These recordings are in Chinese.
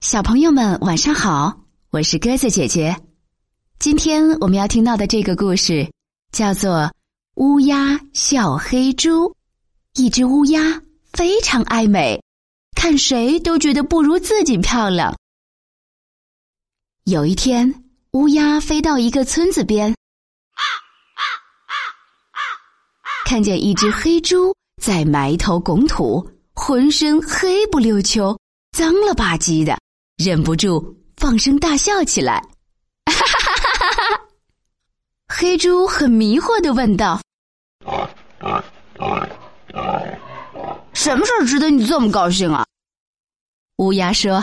小朋友们晚上好，我是鸽子姐姐。今天我们要听到的这个故事叫做《乌鸦笑黑猪》。一只乌鸦非常爱美，看谁都觉得不如自己漂亮。有一天，乌鸦飞到一个村子边，看见一只黑猪在埋头拱土，浑身黑不溜秋、脏了吧唧的。忍不住放声大笑起来，哈哈哈哈哈哈！黑猪很迷惑的问道：“什么事儿值得你这么高兴啊？”乌鸦说：“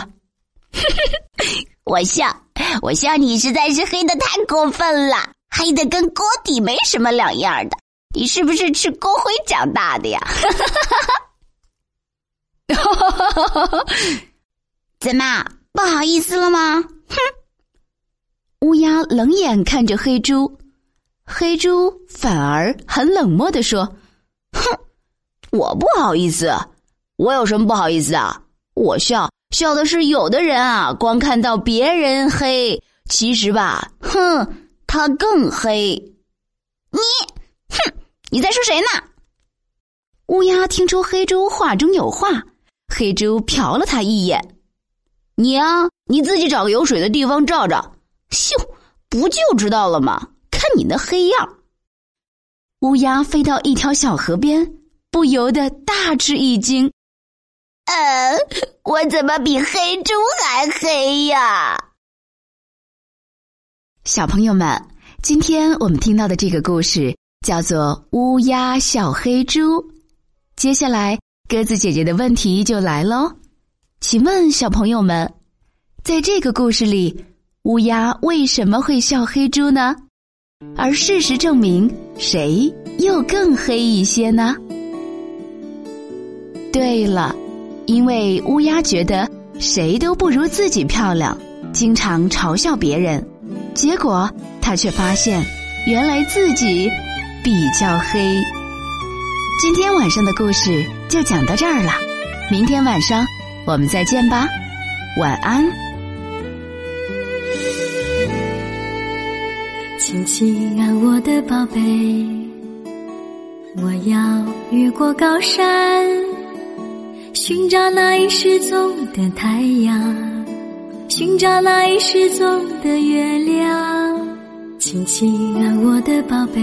我笑，我笑你实在是黑的太过分了，黑的跟锅底没什么两样的。你是不是吃锅灰长大的呀？” 哈哈哈哈哈哈！怎么？不好意思了吗？哼！乌鸦冷眼看着黑猪，黑猪反而很冷漠的说：“哼，我不好意思，我有什么不好意思啊？我笑笑的是有的人啊，光看到别人黑，其实吧，哼，他更黑。你，哼，你在说谁呢？”乌鸦听出黑猪话中有话，黑猪瞟了他一眼。你啊，你自己找个有水的地方照照，咻，不就知道了吗？看你那黑样。乌鸦飞到一条小河边，不由得大吃一惊。呃，我怎么比黑猪还黑呀？小朋友们，今天我们听到的这个故事叫做《乌鸦笑黑猪》。接下来，鸽子姐姐的问题就来喽。请问小朋友们，在这个故事里，乌鸦为什么会笑黑猪呢？而事实证明，谁又更黑一些呢？对了，因为乌鸦觉得谁都不如自己漂亮，经常嘲笑别人，结果他却发现，原来自己比较黑。今天晚上的故事就讲到这儿了，明天晚上。我们再见吧，晚安。亲亲啊，我的宝贝，我要越过高山，寻找那已失踪的太阳，寻找那已失踪的月亮。亲亲啊，我的宝贝，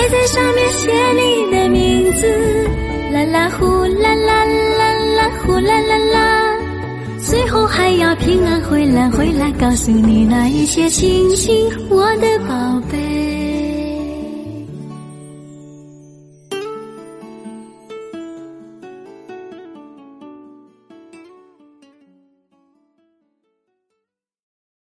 还在上面写你的名字。啦啦呼啦啦啦啦呼啦啦啦，最后还要平安回来，回来告诉你那一些亲亲，我的宝贝。